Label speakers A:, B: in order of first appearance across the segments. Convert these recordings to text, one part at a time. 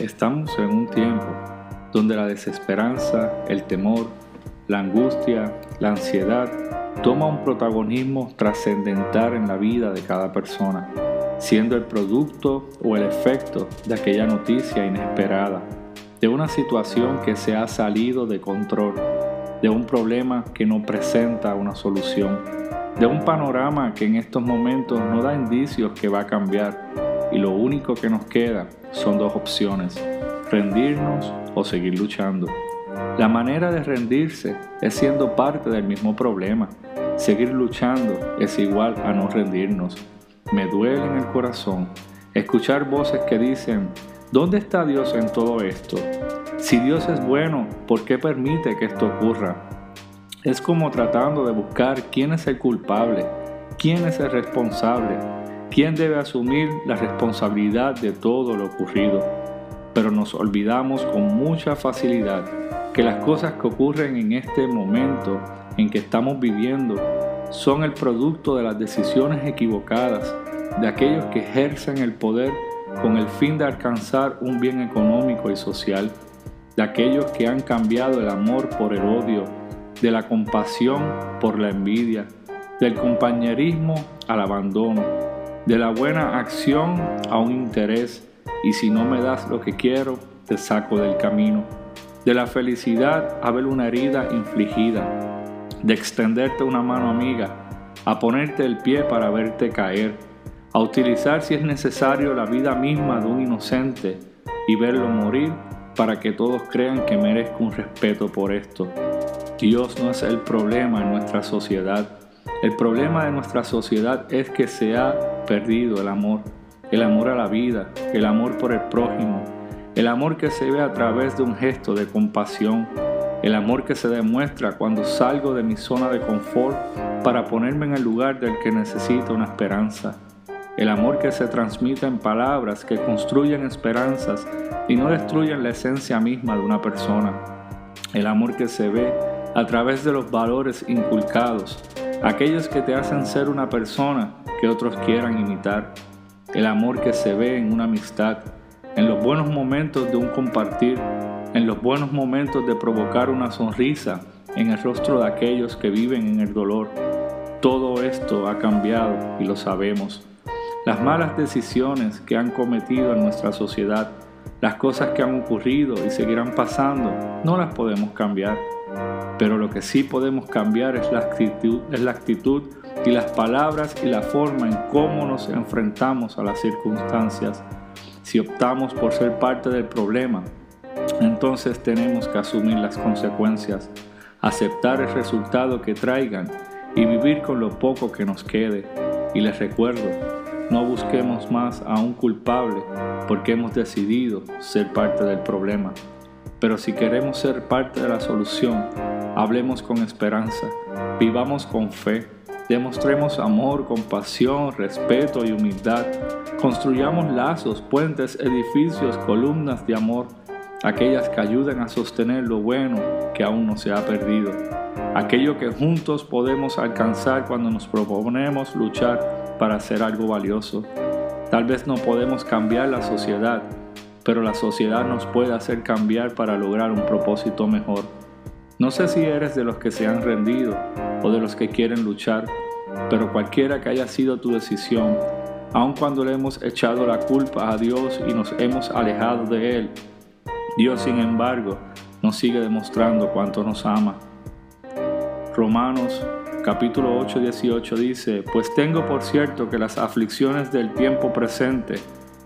A: estamos en un tiempo donde la desesperanza, el temor, la angustia, la ansiedad toma un protagonismo trascendental en la vida de cada persona, siendo el producto o el efecto de aquella noticia inesperada, de una situación que se ha salido de control, de un problema que no presenta una solución, de un panorama que en estos momentos no da indicios que va a cambiar y lo único que nos queda son dos opciones, rendirnos o seguir luchando. La manera de rendirse es siendo parte del mismo problema. Seguir luchando es igual a no rendirnos. Me duele en el corazón escuchar voces que dicen, ¿dónde está Dios en todo esto? Si Dios es bueno, ¿por qué permite que esto ocurra? Es como tratando de buscar quién es el culpable, quién es el responsable, quién debe asumir la responsabilidad de todo lo ocurrido. Pero nos olvidamos con mucha facilidad que las cosas que ocurren en este momento en que estamos viviendo son el producto de las decisiones equivocadas de aquellos que ejercen el poder con el fin de alcanzar un bien económico y social, de aquellos que han cambiado el amor por el odio, de la compasión por la envidia, del compañerismo al abandono, de la buena acción a un interés, y si no me das lo que quiero, te saco del camino de la felicidad a ver una herida infligida, de extenderte una mano amiga, a ponerte el pie para verte caer, a utilizar si es necesario la vida misma de un inocente y verlo morir para que todos crean que merezco un respeto por esto. Dios no es el problema en nuestra sociedad. El problema de nuestra sociedad es que se ha perdido el amor, el amor a la vida, el amor por el prójimo, el amor que se ve a través de un gesto de compasión, el amor que se demuestra cuando salgo de mi zona de confort para ponerme en el lugar del que necesita una esperanza, el amor que se transmite en palabras que construyen esperanzas y no destruyen la esencia misma de una persona, el amor que se ve a través de los valores inculcados, aquellos que te hacen ser una persona que otros quieran imitar, el amor que se ve en una amistad, en los buenos momentos de un compartir, en los buenos momentos de provocar una sonrisa en el rostro de aquellos que viven en el dolor. Todo esto ha cambiado y lo sabemos. Las malas decisiones que han cometido en nuestra sociedad, las cosas que han ocurrido y seguirán pasando, no las podemos cambiar. Pero lo que sí podemos cambiar es la actitud, es la actitud y las palabras y la forma en cómo nos enfrentamos a las circunstancias. Si optamos por ser parte del problema, entonces tenemos que asumir las consecuencias, aceptar el resultado que traigan y vivir con lo poco que nos quede. Y les recuerdo, no busquemos más a un culpable porque hemos decidido ser parte del problema. Pero si queremos ser parte de la solución, hablemos con esperanza, vivamos con fe Demostremos amor, compasión, respeto y humildad. Construyamos lazos, puentes, edificios, columnas de amor, aquellas que ayuden a sostener lo bueno que aún no se ha perdido. Aquello que juntos podemos alcanzar cuando nos proponemos luchar para hacer algo valioso. Tal vez no podemos cambiar la sociedad, pero la sociedad nos puede hacer cambiar para lograr un propósito mejor. No sé si eres de los que se han rendido o de los que quieren luchar, pero cualquiera que haya sido tu decisión, aun cuando le hemos echado la culpa a Dios y nos hemos alejado de Él, Dios sin embargo nos sigue demostrando cuánto nos ama. Romanos capítulo 8, 18 dice, pues tengo por cierto que las aflicciones del tiempo presente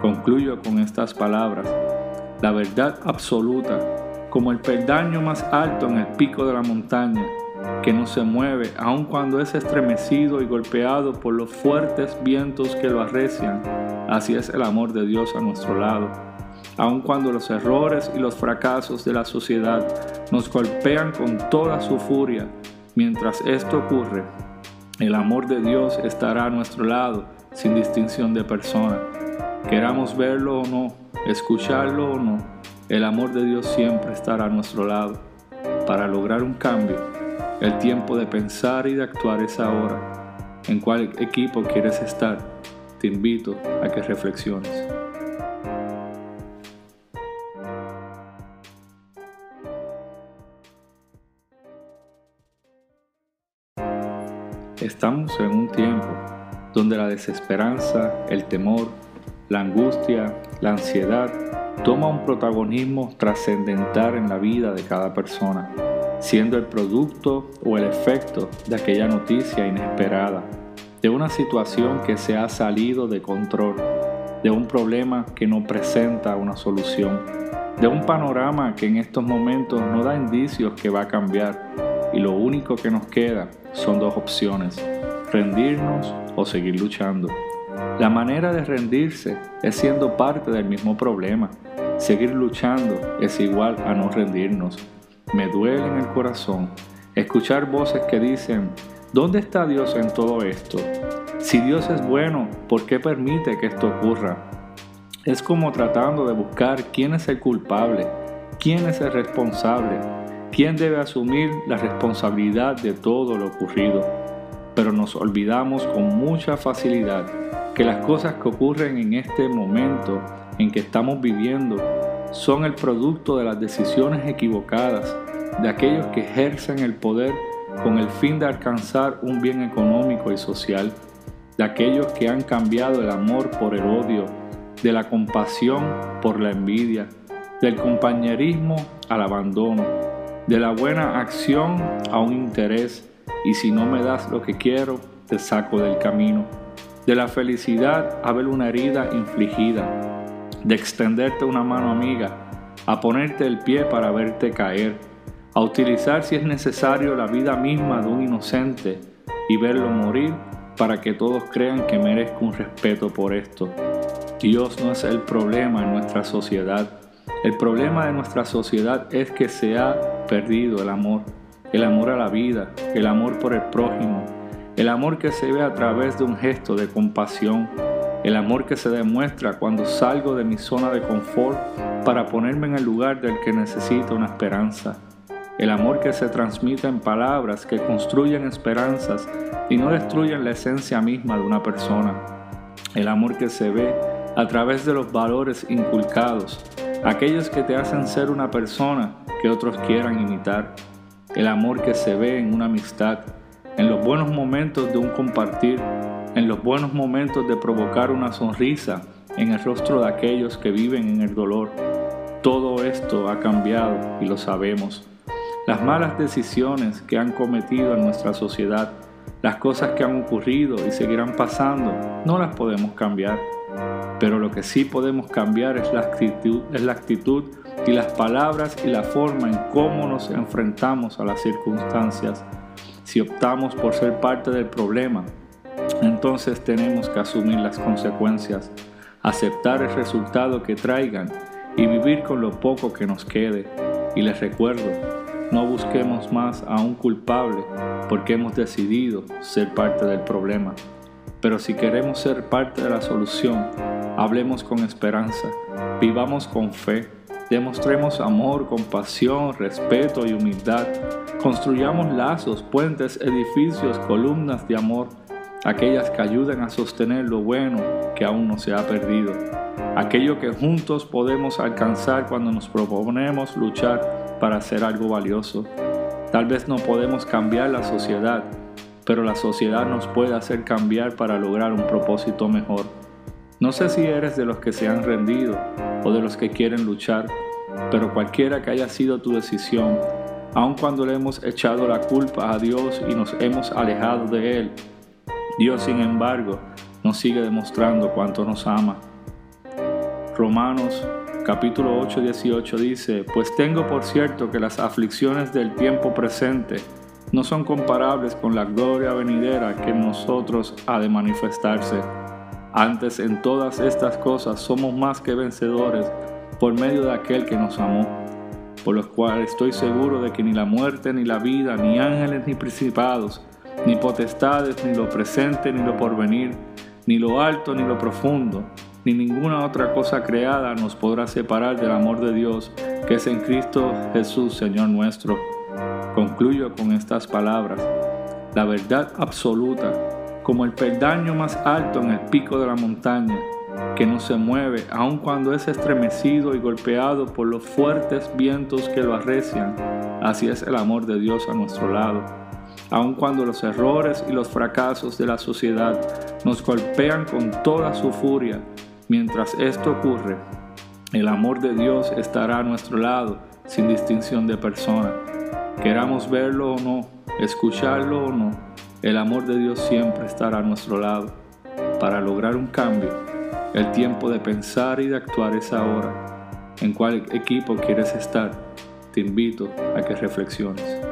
A: Concluyo con estas palabras. La verdad absoluta como el peldaño más alto en el pico de la montaña, que no se mueve aun cuando es estremecido y golpeado por los fuertes vientos que lo arrecian. Así es el amor de Dios a nuestro lado. aun cuando los errores y los fracasos de la sociedad nos golpean con toda su furia. Mientras esto ocurre, el amor de Dios estará a nuestro lado sin distinción de persona. Queramos verlo o no, escucharlo o no, el amor de Dios siempre estará a nuestro lado. Para lograr un cambio, el tiempo de pensar y de actuar es ahora. ¿En cuál equipo quieres estar? Te invito a que reflexiones. Estamos en un tiempo donde la desesperanza, el temor, la angustia, la ansiedad toma un protagonismo trascendental en la vida de cada persona, siendo el producto o el efecto de aquella noticia inesperada, de una situación que se ha salido de control, de un problema que no presenta una solución, de un panorama que en estos momentos no da indicios que va a cambiar y lo único que nos queda son dos opciones, rendirnos o seguir luchando. La manera de rendirse es siendo parte del mismo problema. Seguir luchando es igual a no rendirnos. Me duele en el corazón escuchar voces que dicen, ¿dónde está Dios en todo esto? Si Dios es bueno, ¿por qué permite que esto ocurra? Es como tratando de buscar quién es el culpable, quién es el responsable, quién debe asumir la responsabilidad de todo lo ocurrido pero nos olvidamos con mucha facilidad que las cosas que ocurren en este momento en que estamos viviendo son el producto de las decisiones equivocadas de aquellos que ejercen el poder con el fin de alcanzar un bien económico y social, de aquellos que han cambiado el amor por el odio, de la compasión por la envidia, del compañerismo al abandono, de la buena acción a un interés, y si no me das lo que quiero, te saco del camino. De la felicidad a ver una herida infligida, de extenderte una mano amiga, a ponerte el pie para verte caer, a utilizar si es necesario la vida misma de un inocente y verlo morir para que todos crean que merezco un respeto por esto. Dios no es el problema en nuestra sociedad. El problema de nuestra sociedad es que se ha perdido el amor el amor a la vida, el amor por el prójimo, el amor que se ve a través de un gesto de compasión, el amor que se demuestra cuando salgo de mi zona de confort para ponerme en el lugar del que necesita una esperanza, el amor que se transmite en palabras que construyen esperanzas y no destruyen la esencia misma de una persona, el amor que se ve a través de los valores inculcados, aquellos que te hacen ser una persona que otros quieran imitar. El amor que se ve en una amistad, en los buenos momentos de un compartir, en los buenos momentos de provocar una sonrisa en el rostro de aquellos que viven en el dolor. Todo esto ha cambiado y lo sabemos. Las malas decisiones que han cometido en nuestra sociedad, las cosas que han ocurrido y seguirán pasando, no las podemos cambiar. Pero lo que sí podemos cambiar es la actitud, es la actitud y las palabras y la forma en cómo nos enfrentamos a las circunstancias. Si optamos por ser parte del problema, entonces tenemos que asumir las consecuencias, aceptar el resultado que traigan y vivir con lo poco que nos quede. Y les recuerdo, no busquemos más a un culpable porque hemos decidido ser parte del problema. Pero si queremos ser parte de la solución, hablemos con esperanza, vivamos con fe Demostremos amor, compasión, respeto y humildad. Construyamos lazos, puentes, edificios, columnas de amor, aquellas que ayuden a sostener lo bueno que aún no se ha perdido. Aquello que juntos podemos alcanzar cuando nos proponemos luchar para hacer algo valioso. Tal vez no podemos cambiar la sociedad, pero la sociedad nos puede hacer cambiar para lograr un propósito mejor. No sé si eres de los que se han rendido o de los que quieren luchar, pero cualquiera que haya sido tu decisión, aun cuando le hemos echado la culpa a Dios y nos hemos alejado de Él, Dios sin embargo nos sigue demostrando cuánto nos ama. Romanos capítulo 8, 18 dice, pues tengo por cierto que las aflicciones del tiempo presente no son comparables con la gloria venidera que en nosotros ha de manifestarse. Antes en todas estas cosas somos más que vencedores por medio de aquel que nos amó, por lo cual estoy seguro de que ni la muerte, ni la vida, ni ángeles, ni principados, ni potestades, ni lo presente, ni lo porvenir, ni lo alto, ni lo profundo, ni ninguna otra cosa creada nos podrá separar del amor de Dios que es en Cristo Jesús, Señor nuestro. Concluyo con estas palabras. La verdad absoluta, como el peldaño más alto en el pico de la montaña, que no se mueve aun cuando es estremecido y golpeado por los fuertes vientos que lo arrecian. Así es el amor de Dios a nuestro lado. Aun cuando los errores y los fracasos de la sociedad nos golpean con toda su furia, mientras esto ocurre, el amor de Dios estará a nuestro lado sin distinción de persona. Queramos verlo o no, escucharlo o no, el amor de Dios siempre estará a nuestro lado. Para lograr un cambio, el tiempo de pensar y de actuar es ahora. ¿En cuál equipo quieres estar? Te invito a que reflexiones.